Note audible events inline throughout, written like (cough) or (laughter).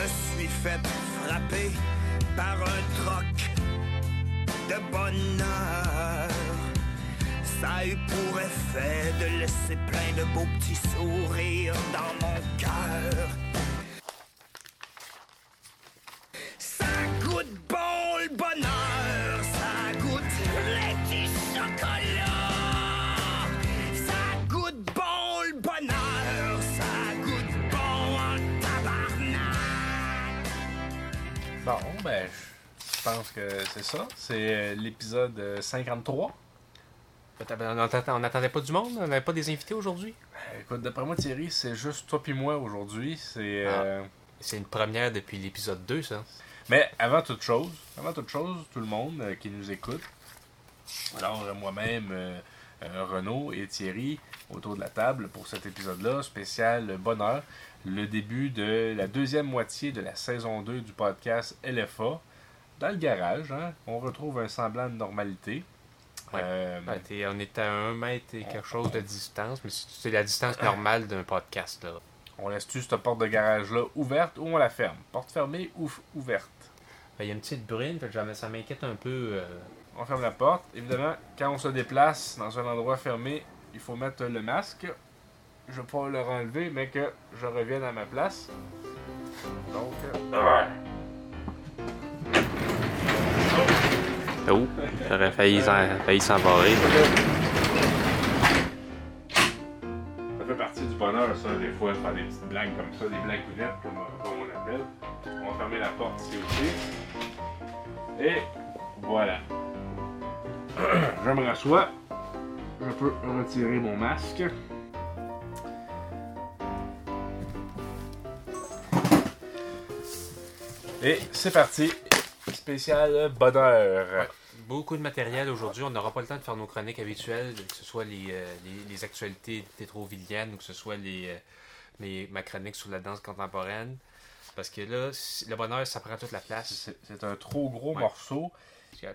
me suis fait frapper par un troc de bonheur. Ça a eu pour effet de laisser plein de beaux petits sourires dans mon cœur. Ben, je pense que c'est ça. C'est euh, l'épisode euh, 53. On n'attendait on attendait pas du monde? On n'avait pas des invités aujourd'hui? Euh, Écoute, d'après moi, Thierry, c'est juste toi puis moi aujourd'hui. C'est. Ah. euh, C'est une première depuis l'épisode 2, ça. Mais avant toute chose, avant toute chose, tout le monde euh, qui nous écoute, alors euh, moi-même, euh, euh, Renaud et Thierry, autour de la table pour cet épisode-là, spécial bonheur, le début de la deuxième moitié de la saison 2 du podcast LFA. Dans le garage, hein, on retrouve un semblant de normalité. Ouais. Euh, Ouais, t'es- on est à un mètre et quelque chose de distance, mais c'est la distance normale d'un podcast. Là. on laisse-tu cette porte de garage-là ouverte ou on la ferme? Porte fermée ou ouverte? Ben, Il y a une petite brune, fait que ça m'inquiète un peu. euh, On ferme la porte. Évidemment, quand on se déplace dans un endroit fermé, il faut mettre le masque. Je vais pas le enlever, mais que je revienne à ma place. Donc, euh, Oh, j'aurais failli, s'en- failli s'embarrer. ça fait partie du bonheur, ça, des fois, de faire des petites blagues comme ça, des blagues ouvertes, comme, comme on appelle. On va fermer la porte ici aussi. Et voilà. (clears throat) je me rassois. Je peux retirer mon masque. Et c'est parti. Spécial bonheur. Beaucoup de matériel aujourd'hui. On n'aura pas le temps de faire nos chroniques habituelles, que ce soit les, euh, les, les actualités tétrovilliennes ou que ce soit les, euh, les, ma chronique sur la danse contemporaine. Parce que là, le bonheur, ça prend toute la place. C'est c'est un trop gros Ouais. morceau.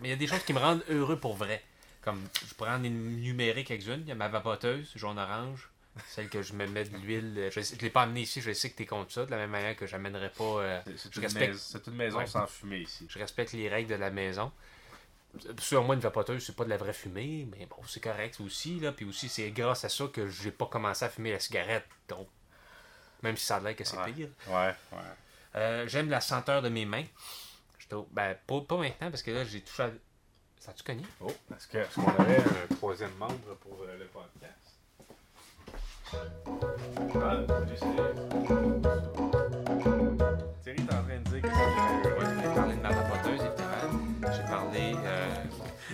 Mais il y a des choses qui me rendent heureux pour vrai. Comme, je en énumérer quelques-unes. Il y a ma vapoteuse, jaune-orange. Celle que je me mets de l'huile. Je ne l'ai pas amenée ici, je sais que tu es contre ça. De la même manière que j'amènerais pas. euh, C'est- une, respecte- maison Ouais. sans fumée ici. Je respecte les règles de la maison. Sur moi, une vapoteuse, c'est pas de la vraie fumée, mais bon, c'est correct aussi. Là. Puis aussi, c'est grâce à ça que j'ai pas commencé à fumer la cigarette. Donc, même si ça a l'air que c'est Ouais. pire. Ouais, ouais. Euh, J'aime la senteur de mes mains. Ben, pas, pas maintenant, parce que là, j'ai touché à... Ça a-tu cogné? Oh, est-ce qu'on avait un troisième membre pour euh, le podcast? Ah, Thierry est en train de dire que j'ai parlé de ma vapoteuse, évidemment. J'ai parlé... euh,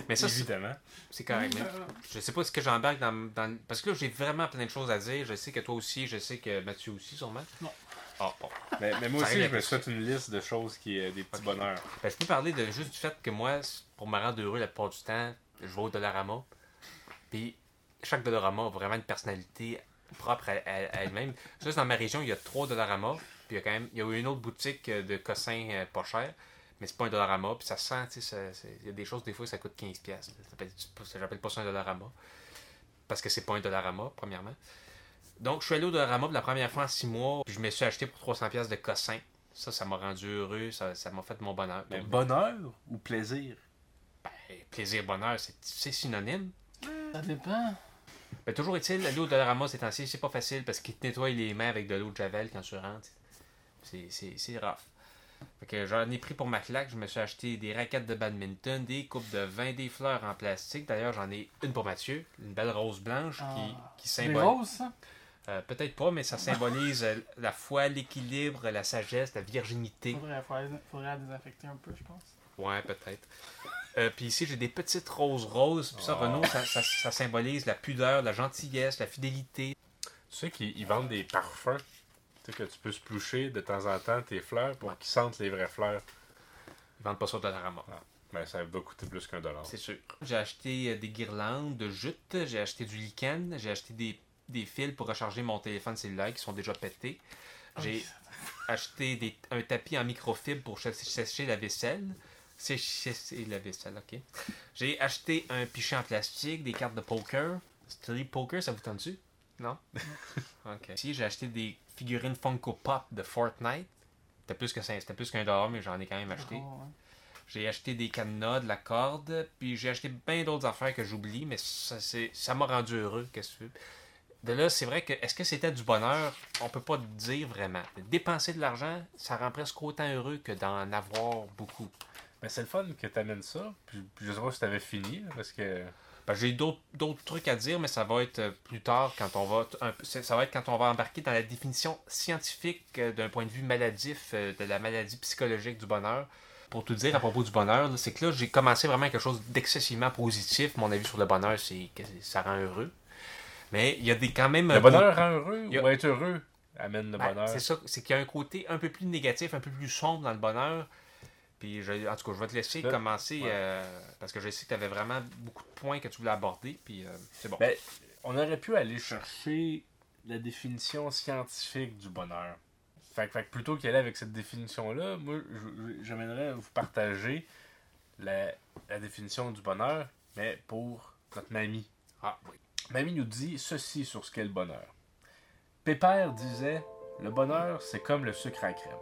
Mais ça, c'est Évidemment. c'est correct. mais je sais pas ce que j'embarque dans, dans... Parce que là, j'ai vraiment plein de choses à dire. Je sais que toi aussi, je sais que Mathieu aussi, sûrement. Non. Ah, bon. Mais, mais moi Ça aussi, je me suis fait une liste de choses qui est des petits bonheurs. Ben, je peux parler de juste du fait que moi, pour me rendre heureux la plupart du temps, je vais au Dollarama. Puis chaque Dollarama a vraiment une personnalité propre à, à- à elle-même. Juste dans ma région, il y a trois Dollarama. Puis il y a quand même il y a une autre boutique de cossins euh, pas cher. Mais c'est pas un Dollarama. Puis ça sent, tu sais, il y a des choses, des fois, ça coûte 15$. piastres. Ça s'appelle- ça- J'appelle pas ça un Dollarama. Parce que c'est pas un Dollarama, premièrement. Donc, je suis allé au Dollarama pour la première fois en six mois. Puis je me suis acheté pour 300$ piastres de cossins. Ça, ça m'a rendu heureux. Ça ça m'a fait mon bonheur. Mais bonheur ou plaisir? ben, plaisir, bonheur, c'est- c'est synonyme. Ça dépend. Ben, toujours est-il, aller au Dollarama ces temps-ci, c'est pas facile parce qu'ils te nettoient les mains avec de l'eau de Javel quand tu rentres. C'est- C'est c'est rough. Fait que j'en ai pris pour ma claque. Je me suis acheté des raquettes de badminton, des coupes de vin, des fleurs en plastique. D'ailleurs, j'en ai une pour Mathieu, une belle rose blanche qui, Ah. qui C'est symbolise. rose, ça? Euh, Peut-être pas, mais ça symbolise euh, la foi, l'équilibre, la sagesse, la virginité. Faudrait, faudrait, faudrait la désinfecter un peu, je pense. Ouais, peut-être. Euh, puis ici, j'ai des petites roses roses. Puis ça, Oh. Renaud, ça, ça- ça symbolise la pudeur, la gentillesse, la fidélité. Tu sais qu'ils ils vendent des parfums. Tu sais que tu peux se ploucher de temps en temps tes fleurs pour qu'ils sentent les vraies fleurs. Ils vendent pas ça au Dollarama. Ben, ça va coûter plus qu'un dollar. C'est sûr. J'ai acheté des guirlandes de jute, j'ai acheté du lichen, j'ai acheté des, des fils pour recharger mon téléphone cellulaire qui sont déjà pétés. J'ai acheté des, un tapis en microfibre pour sé- sécher la vaisselle. Sécher la vaisselle, ok. J'ai acheté un pichet en plastique, des cartes de poker. Street poker, ça vous tente-tu? Non? ok. Ici, j'ai acheté des figurines Funko Pop de Fortnite. C'était plus que c'était plus qu'un dollar, mais j'en ai quand même acheté. Oh. J'ai acheté des cadenas, de la corde, puis j'ai acheté plein d'autres affaires que j'oublie, mais ça m'a rendu heureux, qu'est-ce que tu veux. De là, c'est vrai que est-ce que c'était du bonheur? On peut pas dire vraiment. Dépenser de l'argent, ça rend presque autant heureux que d'en avoir beaucoup. Ben, c'est le fun que t'amènes ça. Puis, puis je sais pas si t'avais fini, là, parce que. Ben, j'ai d'autres trucs à dire, mais ça va être euh, plus tard quand on va un ça va être quand on va embarquer dans la définition scientifique euh, d'un point de vue maladif euh, de la maladie psychologique du bonheur. Pour tout dire à propos du bonheur, c'est que là j'ai commencé vraiment quelque chose d'excessivement positif. Mon avis sur le bonheur, c'est que ça rend heureux. Mais il y a des quand même Le un bonheur rend heureux a- ou être heureux amène le ben, bonheur. C'est ça, c'est qu'il y a un côté un peu plus négatif, un peu plus sombre dans le bonheur. Puis, je- en tout cas, je vais te laisser Là, commencer ouais. euh, parce que je sais que tu avais vraiment beaucoup de points que tu voulais aborder. Puis, euh, c'est bon. Ben, on aurait pu aller chercher la définition scientifique du bonheur. Fait, que- plutôt qu'aller avec cette définition-là, moi, j'aimerais vous partager la, la définition du bonheur, mais pour notre mamie. ah, oui. Mamie nous dit ceci sur ce qu'est le bonheur. Pépère disait Le bonheur, c'est comme le sucre à crème.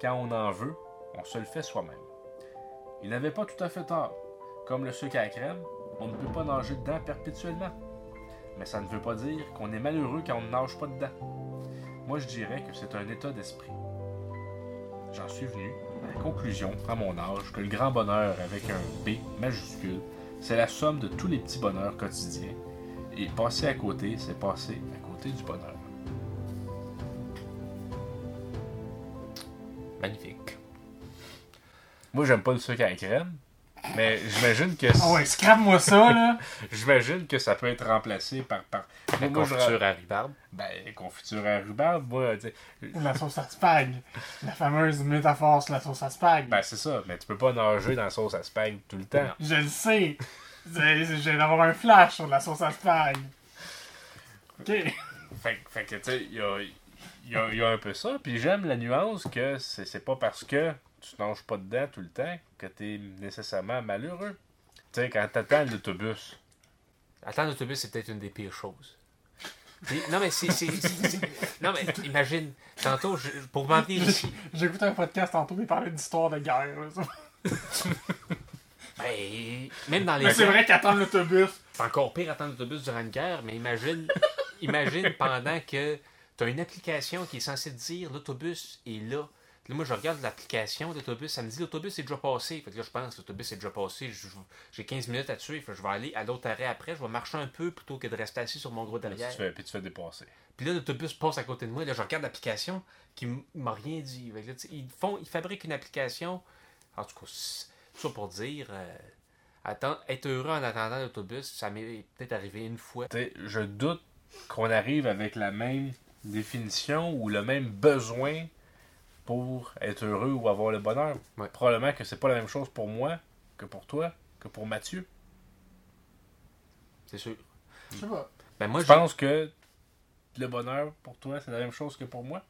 Quand on en veut, on se le fait soi-même. Il n'avait pas tout à fait tort. Comme le sucre à crème, on ne peut pas nager dedans perpétuellement. Mais ça ne veut pas dire qu'on est malheureux quand on ne nage pas dedans. Moi, je dirais que c'est un état d'esprit. J'en suis venu à la conclusion, à mon âge, que le grand bonheur avec un B majuscule, c'est la somme de tous les petits bonheurs quotidiens. Et passer à côté, c'est passer à côté du bonheur. Magnifique. Moi, j'aime pas le sucre à la crème, mais j'imagine que Ah ouais, scrape-moi ça, là. (laughs) j'imagine que ça peut être remplacé par par La Moi, confiture à rhubarbe. ben confiture à rhubarbe, moi, tu sais, Ou la sauce à spag. La fameuse métaphore sur la sauce à spag. ben c'est ça, mais tu peux pas nager dans la sauce à spag tout le temps. Je le sais. J'ai d'avoir un flash sur la sauce à spag. Ok. Fait, que- fait que, tu sais, il y a, y a- il y a un peu ça. Puis j'aime la nuance que c'est c'est pas parce que tu nages pas dedans tout le temps que t'es nécessairement malheureux. Tu sais, quand t'attends l'autobus, Attendre l'autobus, c'est peut-être une des pires choses. Puis- Non, mais c'est. Non, mais imagine, tantôt, je- pour m'en venir ici, J'ai écouté un podcast tantôt il parlait d'histoire de guerre. là. (laughs) ben, même dans les. Mais c'est vrai qu'attendre l'autobus. C'est encore pire attendre l'autobus durant une guerre, mais imagine, (laughs) imagine pendant que tu as une application qui est censée te dire l'autobus est là. Là, moi, je regarde l'application d'autobus, ça me dit l'autobus est déjà passé. Fait que là, je pense l'autobus est déjà passé, j'ai 15 minutes à tuer, fait que je vais aller à l'autre arrêt après, je vais marcher un peu plutôt que de rester assis sur mon gros puis derrière. tu fais, puis tu fais dépasser. Puis là, l'autobus passe à côté de moi. Là, je regarde l'application qui m'a rien dit. Fait que là, tu sais, ils, font, ils fabriquent une application. En tout cas, c'est ça pour dire. euh, attends, être heureux en attendant l'autobus, ça m'est peut-être arrivé une fois. Je doute qu'on arrive avec la même définition ou le même besoin pour être heureux ou avoir le bonheur. Ouais. Probablement que c'est pas la même chose pour moi que pour toi, que pour Mathieu. C'est sûr. Je sais pas. Ben moi, Je pense que le bonheur pour toi, c'est la même chose que pour moi?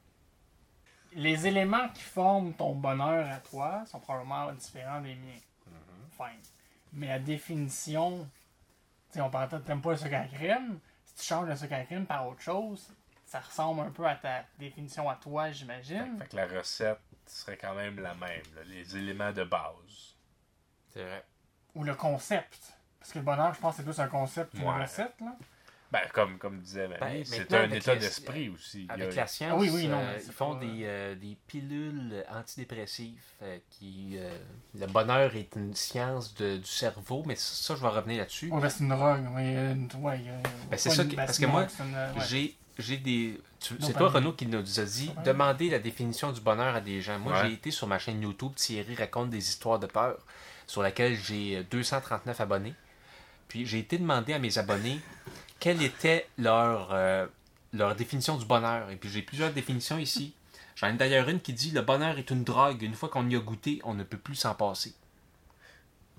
Les éléments qui forment ton bonheur à toi sont probablement différents des miens. Fine. Mais la définition, tu sais, on parle de t'aimes pas le sucre à la crème. Si tu changes le sucre à la crème par autre chose, ça ressemble un peu à ta définition à toi, Fait, j'imagine. fait que la recette serait quand même la même, là, les éléments de base. C'est vrai. Ou le concept. Parce que le bonheur, je pense, c'est plus un concept qu'une Ouais. recette, là. Ben, comme, comme disait Ben, c'est un état d'esprit aussi. A- Avec la science, Ah oui, oui, non, euh, ils font pas- des, euh, des pilules antidépressives euh, qui... euh, le bonheur est une science de- du cerveau, mais ça, je vais revenir là-dessus. Ouais, ben, c'est une drogue. Ouais, une- ouais, euh, Ben, c'est ça que- parce c'est que moi, ouais. J'ai j'ai des. C'est pas toi. Renaud, qui nous a dit demandez la définition du bonheur à des gens. Moi, Ouais. j'ai été sur ma chaîne YouTube Thierry raconte des histoires de peur, sur laquelle j'ai 239 abonnés. Puis j'ai été demander à mes abonnés quelle était leur, euh, leur définition du bonheur? Et puis j'ai plusieurs définitions ici. J'en ai d'ailleurs une qui dit le bonheur est une drogue. Une fois qu'on y a goûté, on ne peut plus s'en passer.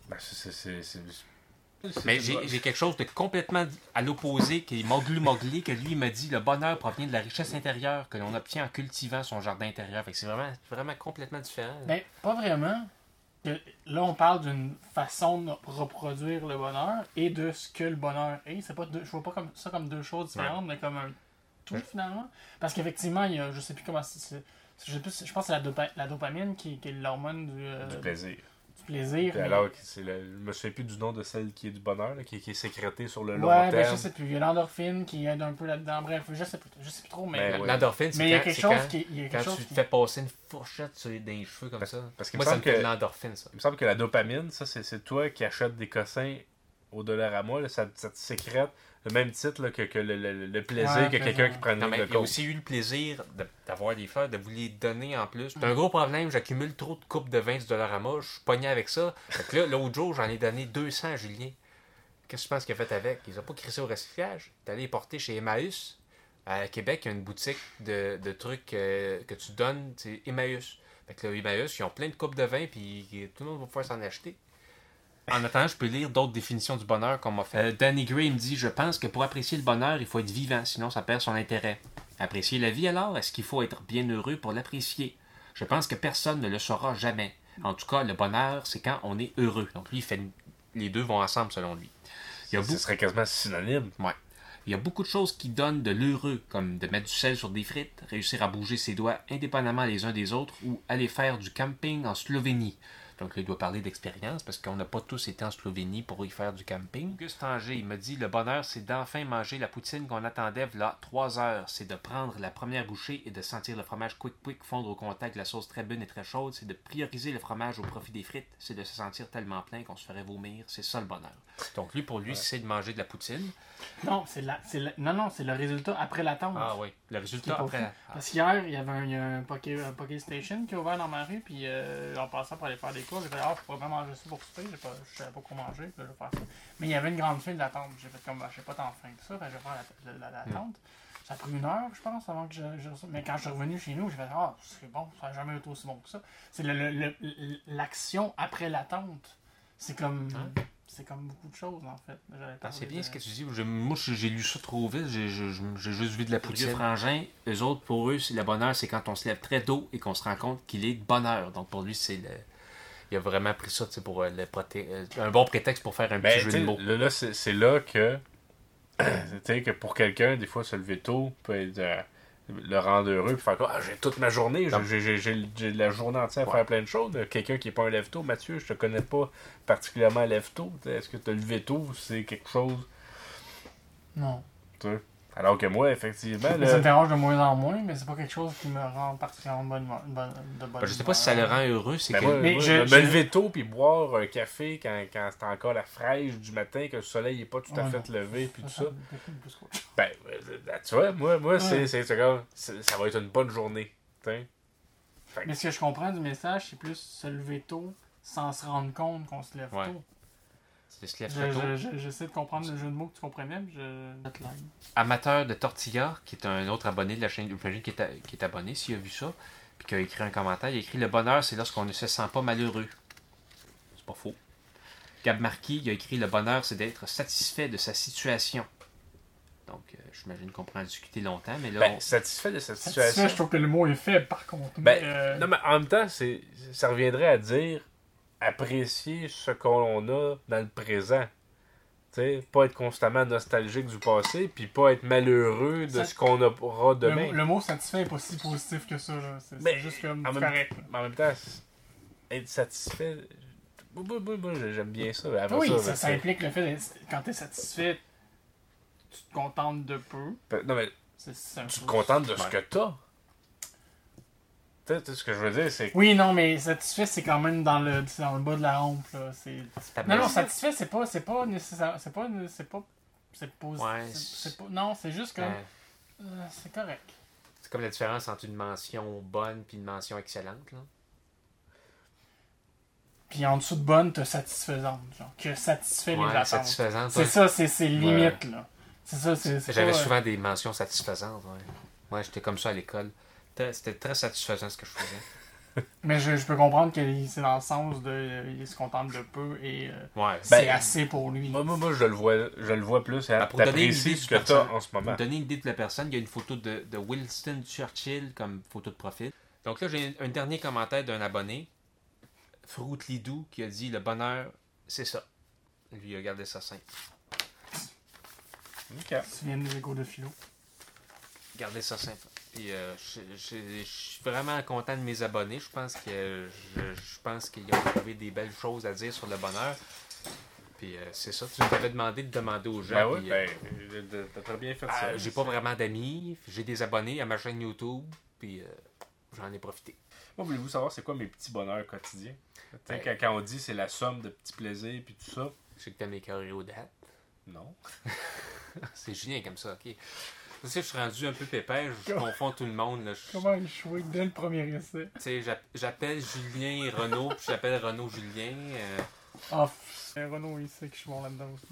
Ben, c'est- Mais j'ai quelque chose de complètement à l'opposé qui est moglu mogli que lui il me dit le bonheur provient de la richesse intérieure que l'on obtient en cultivant son jardin intérieur. Fait que c'est vraiment, vraiment complètement différent. Ben, pas vraiment. Là, on parle d'une façon de reproduire le bonheur et de ce que le bonheur est. C'est pas deux, je vois pas comme ça comme deux choses différentes, mais comme un tout Ouais. finalement. Parce qu'effectivement, il y a, je sais plus comment c'est- c'est Je, sais plus, je pense que c'est la, dopa- la dopamine qui, qui est l'hormone du, euh, Du plaisir. Plaisir. Mais- alors, que c'est le, je me souviens plus du nom de celle qui est du bonheur, là, qui, qui est sécrétée sur le long Ouais, ben, terme. je sais plus. Il y a l'endorphine qui aide un peu là-dedans. Bref, je sais plus, je sais plus trop, mais. Ben, ouais. L'endorphine, c'est Mais il y a quand- chose quand- qui. Il y a Quand quelque chose tu te qui- fais passer une fourchette sur les, dans les cheveux comme Parce- ça. parce qu'il Moi, ça me fait que- de l'endorphine, ça. Il me semble que la dopamine, ça, c'est, toi qui achètes des cossins au Dollarama, là, ça, ça te sécrète le même titre là, que, que le, le- le plaisir Ouais, que quelqu'un qui prend a coke. aussi eu le plaisir de- d'avoir des fleurs, de vous les donner en plus. C'est un gros problème, j'accumule trop de coupes de vin du Dollarama, je suis pogné avec ça. Fait que là, l'autre jour, j'en ai donné 200 à Julien. Qu'est-ce que tu penses qu'il a fait avec? Il a pas crissé au recyclage. Est allé les porter chez Emmaüs. À Québec, il y a une boutique de, de trucs euh, que tu donnes, c'est Emmaüs. Fait que là, Emmaüs, ils ont plein de coupes de vin, puis tout le monde va pouvoir s'en acheter. En attendant, je peux lire d'autres définitions du bonheur qu'on m'a fait. Euh, Danny Gray me dit Je pense que pour apprécier le bonheur, il faut être vivant, sinon ça perd son intérêt. Apprécier la vie alors Est-ce qu'il faut être bien heureux pour l'apprécier? Je pense que personne ne le saura jamais. En tout cas, le bonheur, c'est quand on est heureux. Donc lui, il fait les deux vont ensemble selon lui. Il y a Ce beaucoup- serait quasiment synonyme. Ouais. Il y a beaucoup de choses qui donnent de l'heureux, comme de mettre du sel sur des frites, réussir à bouger ses doigts indépendamment les uns des autres ou aller faire du camping en Slovénie. Donc là, il doit parler d'expérience parce qu'on n'a pas tous été en Slovénie pour y faire du camping. Auguste Anger, il me dit le bonheur, c'est d'enfin manger la poutine qu'on attendait là trois heures. C'est de prendre la première bouchée et de sentir le fromage quick quick fondre au contact de la sauce très bonne et très chaude. C'est de prioriser le fromage au profit des frites. C'est de se sentir tellement plein qu'on se ferait vomir. C'est ça le bonheur. Donc lui, pour lui, c'est de manger de la poutine. Non, c'est la, c'est le- non, non, c'est le résultat après l'attente. Ah oui, le résultat après. fou. Parce qu'hier, il y avait un, y a un, Poké, un Poké Station qui est ouvert dans ma rue, puis euh, en passant pour aller faire des cours, j'ai fait Ah, je pourrais pas manger ça pour souper, j'ai pas- je savais pas quoi manger, puis je vais faire ça. Mais il y avait une grande file d'attente, j'ai fait comme, je sais pas tant faim que ça, fait je vais faire la- la- la- l'attente. Ça a pris une heure, je pense, avant que je, je- Mais quand je suis revenu chez nous, j'ai fait Ah, c'est bon, ça n'a jamais été aussi bon que ça. C'est le- le- le- l'action après l'attente. C'est comme. Hein? C'est comme beaucoup de choses, en fait. Ah, c'est bien de- ce que tu dis. Je- moi, j'ai lu ça trop vite. J'ai juste vu de la poutine. frangin, eux autres, pour eux, c'est- le bonheur, c'est quand on se lève très tôt et qu'on se rend compte qu'il est de bonheur. Donc, pour lui, c'est le. Il a vraiment pris ça tu sais, pour euh, le proté- euh, un bon prétexte pour faire un Ben, petit jeu de mots. là, là, c'est c'est là que, (clears throat) tu sais, que pour quelqu'un, des fois, se lever tôt peut être, euh, le rendre heureux, puis faire quoi, ah, j'ai toute ma journée, j'ai- Non. j'ai j'ai- j'ai- j'ai la journée entière à Ouais. faire plein de choses. Quelqu'un qui n'est pas un lève-tôt, Mathieu, je te connais pas particulièrement lève-tôt. T'sais, Est-ce que te lever tôt, c'est quelque chose, Non. tu sais? Alors que moi, effectivement, Mais ça me dérange de moins en moins, mais c'est pas quelque chose qui me rend particulièrement bonne, bonne, de bonne Ben, je sais pas si ça le rend heureux. C'est ben, que. moi, Mais moi, je- me je- lever tôt puis boire un café quand, quand c'est encore la fraîche du matin, que le soleil n'est pas tout à Ouais, fait non. levé, puis tout ça. Ben, euh, tu vois, moi, moi c'est, Ouais. c'est, c'est comme, c'est- ça va être une bonne journée. t'sais. Mais ce que je comprends du message, c'est plus se lever tôt sans se rendre compte qu'on se lève Ouais. tôt. C'est se lève Je- très tôt. je- je- J'essaie de comprendre le jeu de mots que tu comprenais, mais je. Amateur de tortilla, qui est un autre abonné de la chaîne, j'imagine qui est, qui est abonné, s'il a vu ça, puis qui a écrit un commentaire, il a écrit Le bonheur, c'est lorsqu'on ne se sent pas malheureux. C'est pas faux. Gab Marquis, il a écrit Le bonheur, c'est d'être satisfait de sa situation. Donc, euh, j'imagine qu'on pourra en discuter longtemps, mais là, Ben, on- satisfait de Satisfait, situation. je trouve que le mot est faible par contre. Ben, mais, euh, Non, mais en même temps, c'est, ça reviendrait à dire apprécier ce qu'on a dans le présent. T'sais, pas être constamment nostalgique du passé, puis pas être malheureux de Ça- ce qu'on aura le, demain. mot- le mot satisfait est pas si positif que ça. C'est juste comme en même- correct. Mais en même temps, être satisfait, moi, moi, moi, j'aime bien ça. Oui, ça, ça, ça c'est- implique le fait d'être. Quand t'es satisfait, tu te contentes de peu. Non, mais tu te contentes de ce que t'as. Tu sais, tu sais, ce que je veux dire, c'est que Oui, non, mais satisfait, c'est quand même dans le, c'est dans le bas de la rampe. Là. C'est... Non, non, satisfait, c'est pas, c'est pas nécessaire. C'est pas. C'est pas. C'est positif. Ouais, c'est, c'est pas, non, c'est juste comme. Ben, euh, c'est correct. c'est comme la différence entre une mention bonne puis une mention excellente. Là. Puis en dessous de bonne, t'as satisfaisante. Genre, que satisfait les attentes. satisfaisante. C'est ouais. ça, c'est, c'est limite, là. C'est ça, c'est. c'est J'avais pas, euh, souvent des mentions satisfaisantes. Ouais, ouais j'étais comme ça à l'école. C'était- très satisfaisant ce que je faisais. (laughs) Mais je, je peux comprendre que c'est dans le sens de. euh, il se contente de peu et euh, Ouais. c'est Ben, assez pour lui. moi, moi, moi, je le vois, je le vois plus. Hein, Ben, pour donner une idée ce que en ce moment. Pour donner une idée de la personne, il y a une photo de, de Winston Churchill comme photo de profil. Donc là, j'ai un, un dernier commentaire d'un abonné, Fruitlidou, qui a dit Le bonheur, c'est ça. Lui, il a gardé ça simple. Ok. Tu viens des échos de philo. Gardez ça simple. Puis euh, je suis vraiment content de mes abonnés. Je pense que je, je pense qu'ils ont trouvé des belles choses à dire sur le bonheur. Puis euh, c'est ça, tu m'avais demandé de demander aux gens. Ben oui, euh, ben, euh, t'as très bien fait ah, ça. j'ai pas vraiment d'amis, j'ai des abonnés à ma chaîne YouTube, puis j'en ai profité. Moi, voulez-vous savoir c'est quoi mes petits bonheurs quotidiens? Ben- quand, quand on dit c'est la somme de petits plaisirs puis tout ça, sais que t'as mes choréodates. non. (laughs) C'est Julien comme ça, ok. Tu sais, je suis rendu un peu pépère, je confonds tout le monde. Là. Je- Comment échouer dès le premier essai? Tu sais, j'app- j'appelle Julien Renault, puis j'appelle Renault Julien. euh, Ah, euh, Renaud, il sait que je suis bon là-dedans aussi.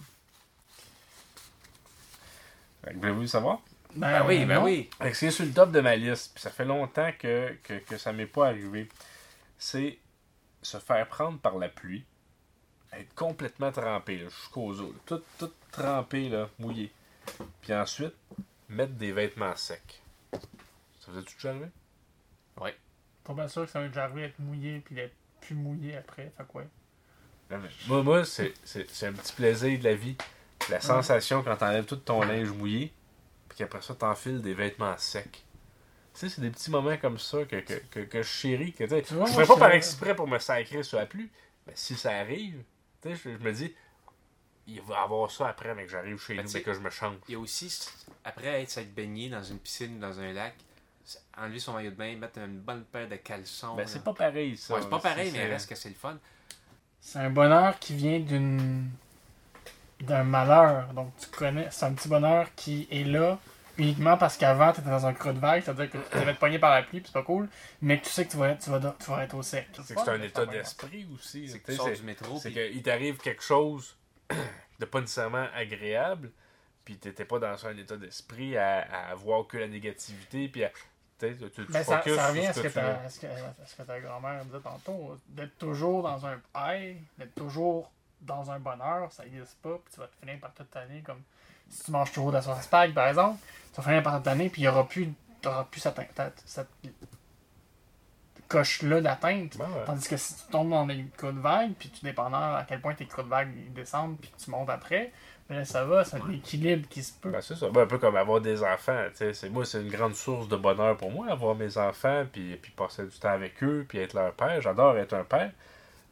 Voulez-vous savoir? Ben oui, ben non. oui. C'est sur le top de ma liste, puis ça fait longtemps que, que, que ça m'est pas arrivé. C'est se faire prendre par la pluie, être complètement trempé, là, jusqu'aux os, là, tout, tout trempé, là, mouillé. Puis ensuite, mettre des vêtements secs. Ça est-tu déjà arrivé? Pas bien sûr que ça va déjà arrivé d'être mouillé puis d'être plus mouillé après. Fait quoi? Moi, moi c'est, c'est, c'est un petit plaisir de la vie. La sensation quand t'enlèves tout ton linge mouillé, puis qu'après ça, t'enfiles des vêtements secs. Tu sais, c'est des petits moments comme ça que, que, que, que je chéris. Que, tu sais, Tu vois, je moi, ferais pas par exprès pour me sacrer sur la pluie, mais si ça arrive, tu sais, je, je me dis, il va y avoir ça après, mais que j'arrive chez Ben, nous tu sais, et que je me change. Il y a aussi, après être baigné dans une piscine ou dans un lac, enlever son maillot de bain, mettre une bonne paire de caleçons. Ben, c'est pas pareil, ça. Ouais, c'est pas pareil, C'est- mais reste que c'est le fun. C'est un bonheur qui vient d'une d'un malheur. Donc tu connais, c'est un petit bonheur qui est là uniquement parce qu'avant tu étais dans un creux de vague, c'est-à-dire que tu devais te pogner par la pluie, puis c'est pas cool, mais que tu sais que tu vas être, tu vas, tu vas être au sec. C'est que c'est un état d'esprit aussi. C'est que tu sors du métro, C'est qu'il t'arrive quelque chose de pas nécessairement agréable, puis t'étais pas dans un état d'esprit à, à voir que la négativité, puis à. Tu, tu, tu Ben, ça, ça revient à ce que, que tu à ce que, à ce que ta grand-mère disait tantôt, d'être toujours dans un high, d'être toujours dans un bonheur, ça n'existe pas, puis tu vas te finir par toute l'année comme si tu manges toujours de la sauce spag par exemple, tu vas finir par toute l'année, puis il n'y aura plus, t'auras plus cette, cette coche-là d'atteinte. Ben ouais. Tandis que si tu tombes dans des coups de vague, puis tu dépendant à quel point tes coups de vague descendent, puis tu montes après, ben là, ça va, c'est un équilibre qui se peut. Ben, c'est ça. Ben, un peu comme avoir des enfants. tu sais, C'est, moi, c'est une grande source de bonheur pour moi, avoir mes enfants, puis, puis passer du temps avec eux, puis être leur père. J'adore être un père.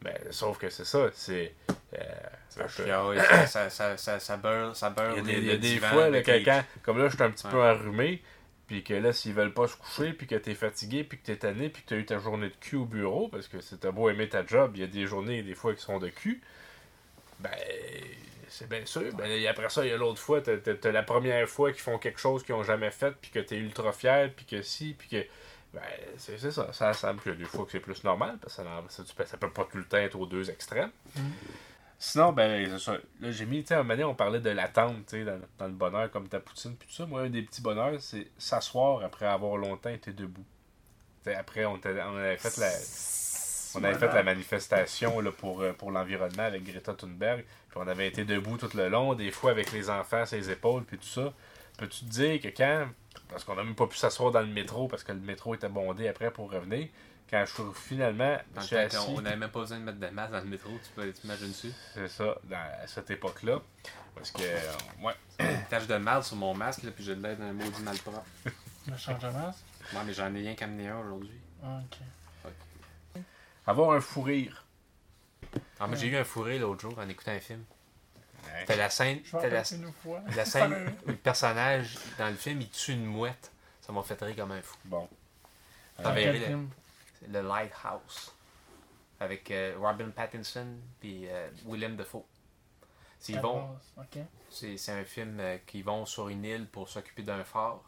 Mais sauf que c'est ça. C'est. euh, ça, chiale, (coughs) ça, ça, ça, ça, ça beurre, ça beurre Il y a des, y a des fois, là, que quand- comme là, je suis un petit Ouais. peu enrhumé, puis que là, s'ils veulent pas se coucher, puis que t'es fatigué, puis que t'es tanné, puis que t'as eu ta journée de cul au bureau, parce que c'était beau aimer ta job, il y a des journées, des fois, qui sont de cul, ben, c'est bien sûr. Ben, après ça, il y a l'autre fois, t'as, t'as- la première fois qu'ils font quelque chose qu'ils ont jamais fait, puis que t'es ultra fier, puis que si, puis que. Ben, c'est, c'est ça. Ça semble qu'il y a des fois que c'est plus normal, parce que ça, ça, peut pas tout le temps être aux deux extrêmes. Sinon, ben. Là, j'ai mis, tu sais, un moment donné, on parlait de l'attente, tu sais, dans, le bonheur, comme ta poutine, puis tout ça. Moi, un des petits bonheurs, c'est s'asseoir après avoir longtemps été debout. Tu sais, après, on, on avait fait la, on avait fait la manifestation là, pour, euh, pour l'environnement avec Greta Thunberg. Puis on avait été debout tout le long, des fois avec les enfants ses épaules, puis tout ça. Peux-tu te dire que quand. Parce qu'on n'a même pas pu s'asseoir dans le métro parce que le métro était bondé après pour revenir. Quand je suis finalement. Dans je suis assis. on n'avait même pas besoin de mettre de masque dans le métro, tu peux t'imagines-tu? C'est ça, dans, à cette époque-là. Parce que. euh, ouais. Une tache de marde sur mon masque, là, puis je l'ai dans un maudit malpropre. Le changement, Moi, mais j'en ai rien qu'à amener un aujourd'hui. ok. Avoir un fou rire. Ah, moi, j'ai eu un fourré l'autre jour en écoutant un film. Ouais. C'était la scène, c'était la, scène (laughs) où le personnage dans le film, il tue une mouette. Ça m'a fait rire comme un fou. Bon. T'en Quel verrais le, film? le Lighthouse. Avec euh, Robin Pattinson puis euh, Willem Dafoe. C'est- Ils vont, Ok. c'est, c'est un film euh, qu'ils vont sur une île pour s'occuper d'un phare.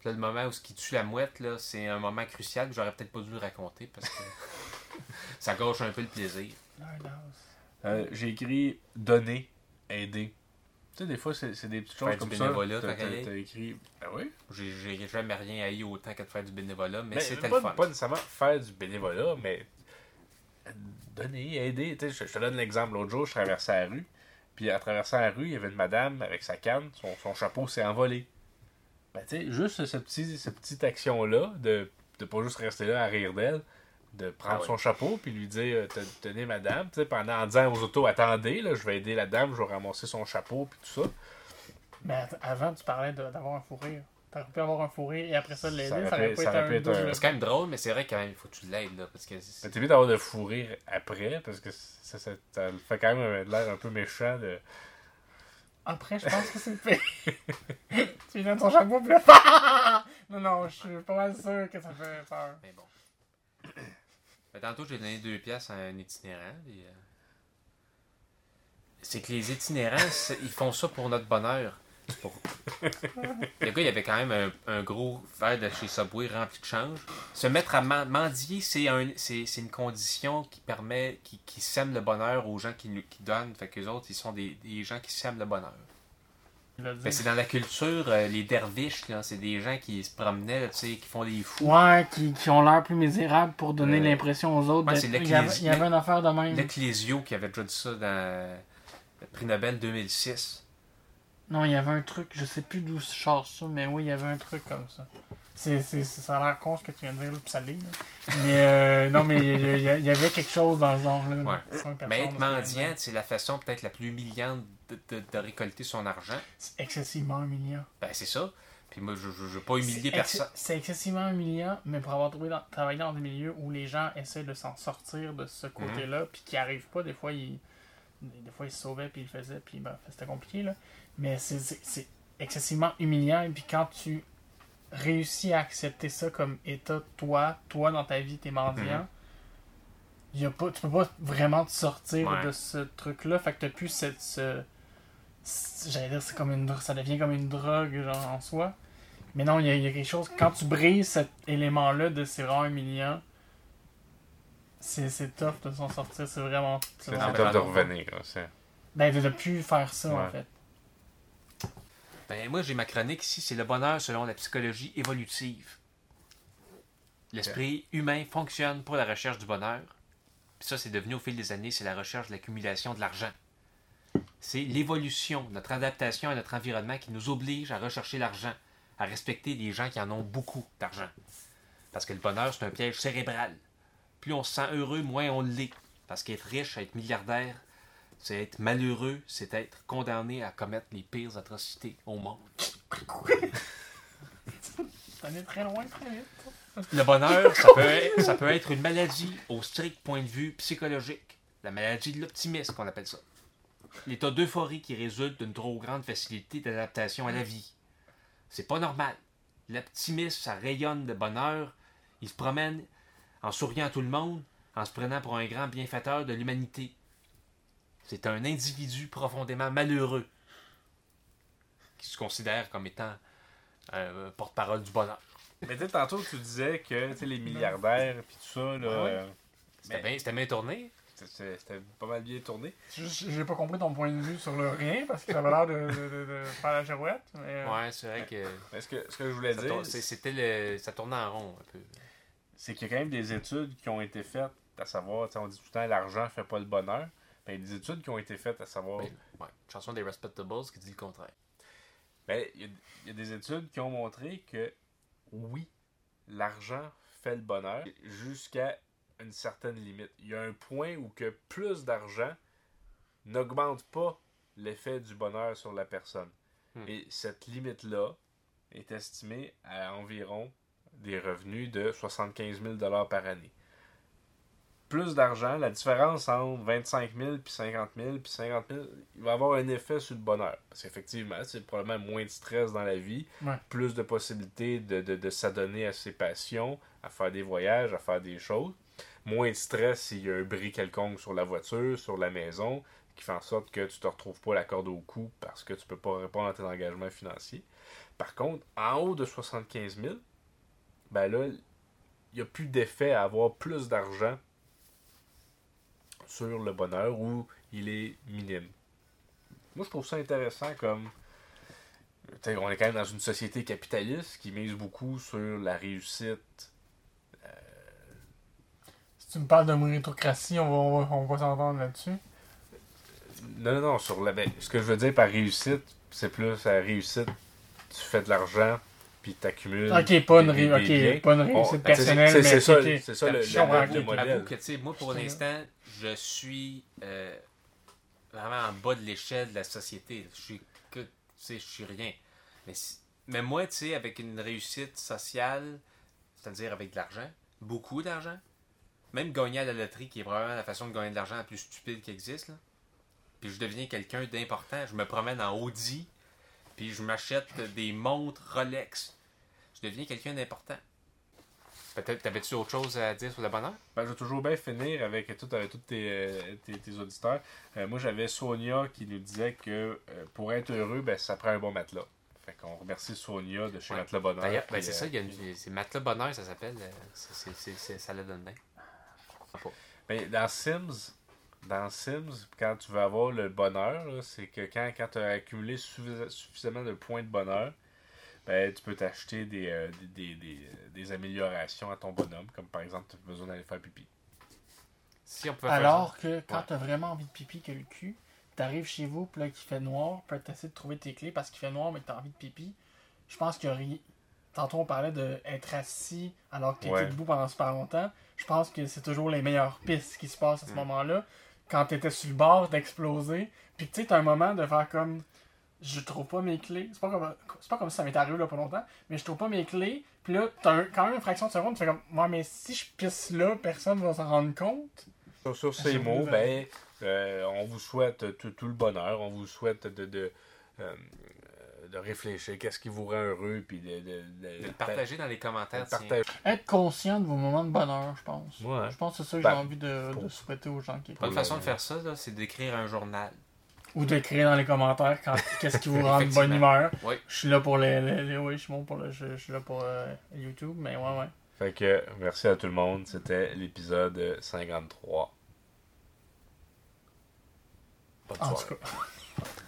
Puis là, le moment où ce qui tue la mouette, là, c'est un moment crucial que j'aurais peut-être pas dû le raconter parce que (laughs) ça gâche un peu le plaisir. Lighthouse. Euh, J'ai écrit donner, aider. Tu sais, des fois, c'est c'est des petites choses Faire du comme ça. T'as- T'as t'as écrit. Ben oui. J'ai, j'ai jamais rien haï autant que de faire du bénévolat, mais Mais c'était pas, fun. pas nécessairement faire du bénévolat, mais donner, aider. Tu sais, je, te donne l'exemple. L'autre jour, je traversais la rue. Puis à traverser la rue, il y avait une madame avec sa canne, son, son chapeau s'est envolé. Ben, tu sais, juste cette petite action-là, de, de pas juste rester là à rire d'elle, de prendre Ah ouais. son chapeau, puis lui dire euh, Te- Tenez, madame, tu sais, pendant en disant aux autos Attendez, là, je vais aider la dame, je vais ramasser son chapeau, puis tout ça. Mais avant, tu parlais de- d'avoir un fou rire. T'aurais pu avoir un fou rire et après ça l'aider, Ça aurait ça aurait pu- un être un- double- C'est quand même drôle, mais c'est vrai quand même, il faut que tu l'aides, là, parce que... c'est- Mais t'es mieux d'avoir de fou rire après, parce que ça, ça, ça le fait quand même euh, l'air un peu méchant de. Après, je pense que c'est le (laughs) pire. tu lui donnes ton chapeau, puis là, (laughs) Non, non, je suis pas mal sûr que ça fait peur. Mais bon. Tantôt, j'ai donné deux pièces à un itinérant. puis, euh, C'est que les itinérants, (laughs) ils font ça pour notre bonheur. Pour- (laughs) Le gars, il avait quand même un, un gros verre de chez Subway rempli de change. Se mettre à men- mendier, c'est un, c'est, c'est une condition qui permet, qui, qui sème le bonheur aux gens qui, qui donnent. Fait que les autres, ils sont des, des gens qui sèment le bonheur. Ben, c'est dans la culture, euh, les derviches, c'est des gens qui se promenaient, là, tu sais, qui font des fous. Ouais, qui, qui ont l'air plus misérables pour donner Euh, l'impression aux autres. ouais, d'être- c'est il, y avait, l'ecclési- il y avait une affaire de même. L'Ecclésio qui avait déjà dit ça dans le prix Nobel 2006. Non, il y avait un truc, je sais plus d'où sort ça, mais oui, il y avait un truc comme ça. C'est, c'est, ça a l'air con ce que tu viens de dire, là, puis ça l'est. là. Mais euh, non, mais il y, avait quelque chose dans ce genre-là. Ouais. Mais être mendiant, c'est la façon peut-être la plus humiliante de, de- de récolter son argent. C'est excessivement humiliant. Ben, c'est ça. Puis moi, je ne veux pas humilier personne. C'est excessivement humiliant, mais pour avoir trouvé dans- travaillé dans des milieux où les gens essaient de s'en sortir de ce côté-là, puis qui arrivent pas, des fois ils, des fois ils se sauvaient puis ils le faisaient, puis ben, c'était compliqué là. Mais c'est excessivement humiliant, et puis quand tu réussis à accepter ça comme état, toi, toi dans ta vie, t'es mendiant. y a pas, tu peux pas vraiment te sortir Ouais. de ce truc-là. Fait que t'as plus cette. ce- ce- J'allais dire, c'est comme une ça devient comme une drogue, genre, en soi. Mais non, il y, y a quelque chose. Quand tu brises cet élément-là de c'est vraiment humiliant, c'est tough de s'en sortir. C'est vraiment. C'est top de revenir. c'est- Ben, de ne plus faire ça, en fait. Ben, moi, j'ai ma chronique ici, c'est le bonheur selon la psychologie évolutive. L'esprit humain fonctionne pour la recherche du bonheur. Puis ça, c'est devenu au fil des années, c'est la recherche de l'accumulation de l'argent. C'est l'évolution, notre adaptation à notre environnement qui nous oblige à rechercher l'argent, à respecter les gens qui en ont beaucoup d'argent. Parce que le bonheur, c'est un piège cérébral. Plus on se sent heureux, moins on l'est. Parce qu'être riche, être milliardaire, c'est être malheureux, c'est être condamné à commettre les pires atrocités au monde. (laughs) T'en es très loin, très vite. Le bonheur, ça peut, être, ça peut être une maladie au strict point de vue psychologique. La maladie de l'optimisme, qu'on appelle ça. L'état d'euphorie qui résulte d'une trop grande facilité d'adaptation à la vie. C'est pas normal. L'optimisme, ça rayonne de bonheur. Il se promène en souriant à tout le monde, en se prenant pour un grand bienfaiteur de l'humanité. C'est un individu profondément malheureux qui se considère comme étant euh, porte-parole du bonheur. Mais tu sais, tantôt, tu disais que tu sais, les milliardaires puis tout ça, là, Ouais, ouais. C'était Mais- bien, c'était bien tourné. c'était pas mal bien tourné. J'ai pas compris ton point de vue sur le rien parce que ça avait l'air de, de, de- de faire la girouette. Mais, euh, Ouais, c'est vrai que Mais ce que, ce que je voulais ça, dire, c'était le, ça tournait en rond un peu. c'est qu'il y a quand même des études qui ont été faites, à savoir, tu sais, on dit tout le temps l'argent fait pas le bonheur. Ben, il y a des études qui ont été faites à savoir. Ouais, chanson des Respectables qui dit le contraire. Ben, il y, a- il y a des études qui ont montré que oui, l'argent fait le bonheur jusqu'à une certaine limite. Il y a un point où que plus d'argent n'augmente pas l'effet du bonheur sur la personne. Hmm. Et cette limite-là est estimée à environ des revenus de 75 000 par année. Plus d'argent, la différence entre 25 000 puis 50 000 puis 50 000, il va avoir un effet sur le bonheur. Parce qu'effectivement, c'est probablement moins de stress dans la vie, Ouais. plus de possibilités de, de, de s'adonner à ses passions, à faire des voyages, à faire des choses. Moins de stress s'il y a un bris quelconque sur la voiture, sur la maison, qui fait en sorte que tu te retrouves pas la corde au cou parce que tu peux pas répondre à tes engagements financiers. Par contre, en haut de 75 000, ben là, il n'y a plus d'effet à avoir plus d'argent sur le bonheur où il est minime. Moi, je trouve ça intéressant comme. On est quand même dans une société capitaliste qui mise beaucoup sur la réussite. Si tu me parles de méritocratie, on va, on va, s'entendre là-dessus. Non, non, non, sur la. ben, ce que je veux dire par réussite, c'est plus la réussite. Tu fais de l'argent, puis tu accumules. Ok, pas une, des- ré- des biens. ok, pas une Bon, réussite ben, c'est- personnelle, c'est- mais C'est ça, ok. c'est ça le, le- le ok. modèle. Que, tu sais, moi, pour l'instant, je suis euh, vraiment en bas de l'échelle de la société. Je suis, que, tu sais, je suis rien. Mais Mais moi, tu sais, avec une réussite sociale, c'est-à-dire avec de l'argent, beaucoup d'argent, même gagner à la loterie, qui est probablement la façon de gagner de l'argent la plus stupide qui existe, là. puis je deviens quelqu'un d'important, je me promène en Audi, puis je m'achète des montres Rolex, deviens quelqu'un d'important. Peut-être, t'avais-tu autre chose à dire sur le bonheur? Ben, je vais toujours bien finir avec avec tous tes, euh, tes, tes auditeurs. Euh, moi, j'avais Sonia qui nous disait que euh, pour être heureux, ben, ça prend un bon matelas. Fait qu'on remercie Sonia de chez Ouais. Matelas Bonheur. D'ailleurs, ben, c'est euh, ça, une, c'est Matelas Bonheur, ça s'appelle. euh, ça le donne bien. Ben, dans Sims, dans Sims, quand tu veux avoir le bonheur, c'est que quand, quand tu as accumulé suffi- suffisamment de points de bonheur, ben, tu peux t'acheter des, euh, des, des, des- des améliorations à ton bonhomme, comme par exemple, tu as besoin d'aller faire pipi. Si on faire Alors que quand Ouais. t'as vraiment envie de pipi que le cul, t'arrives chez vous, puis là, qu'il fait noir, puis t'essaies de trouver tes clés parce qu'il fait noir, mais que t'as envie de pipi. Je pense qu'il y a ri- Tantôt, on parlait d'être assis alors que t'étais Ouais. debout pendant super longtemps. Je pense que c'est toujours les meilleures pistes qui se passent à ce Mm. moment-là. Quand t'étais sur le bord d'exploser, puis tu sais, t'as un moment de faire comme. Je trouve pas mes clés. C'est pas comme, c'est pas comme si ça m'est arrivé là pas longtemps, mais je trouve pas mes clés. Puis là, t'as un- quand même une fraction de seconde, tu fais comme. Ouais, mais si je pisse là, personne va s'en rendre compte. Sur, sur ces mots, ben, euh, on vous souhaite tout, tout le bonheur, on vous souhaite de, de, euh, de réfléchir, qu'est-ce qui vous rend heureux, puis de, de, de- De le partager dans les de commentaires. partager. Être conscient de vos moments de bonheur, je pense. Ouais. Je pense que c'est ça que Ben, j'ai envie de, pour- souhaiter aux gens qui écoutent. une façon de faire ça, là, c'est d'écrire un journal. Ou d'écrire dans les commentaires quand, (laughs) qu'est-ce qui vous rend de bonne humeur. Oui. Je suis là pour les, les, les- oui, je suis bon pour le, je, je suis là pour euh, YouTube, mais ouais, ouais. Fait que merci à tout le monde, c'était l'épisode 53. Bonne En soirée. tout cas. (laughs)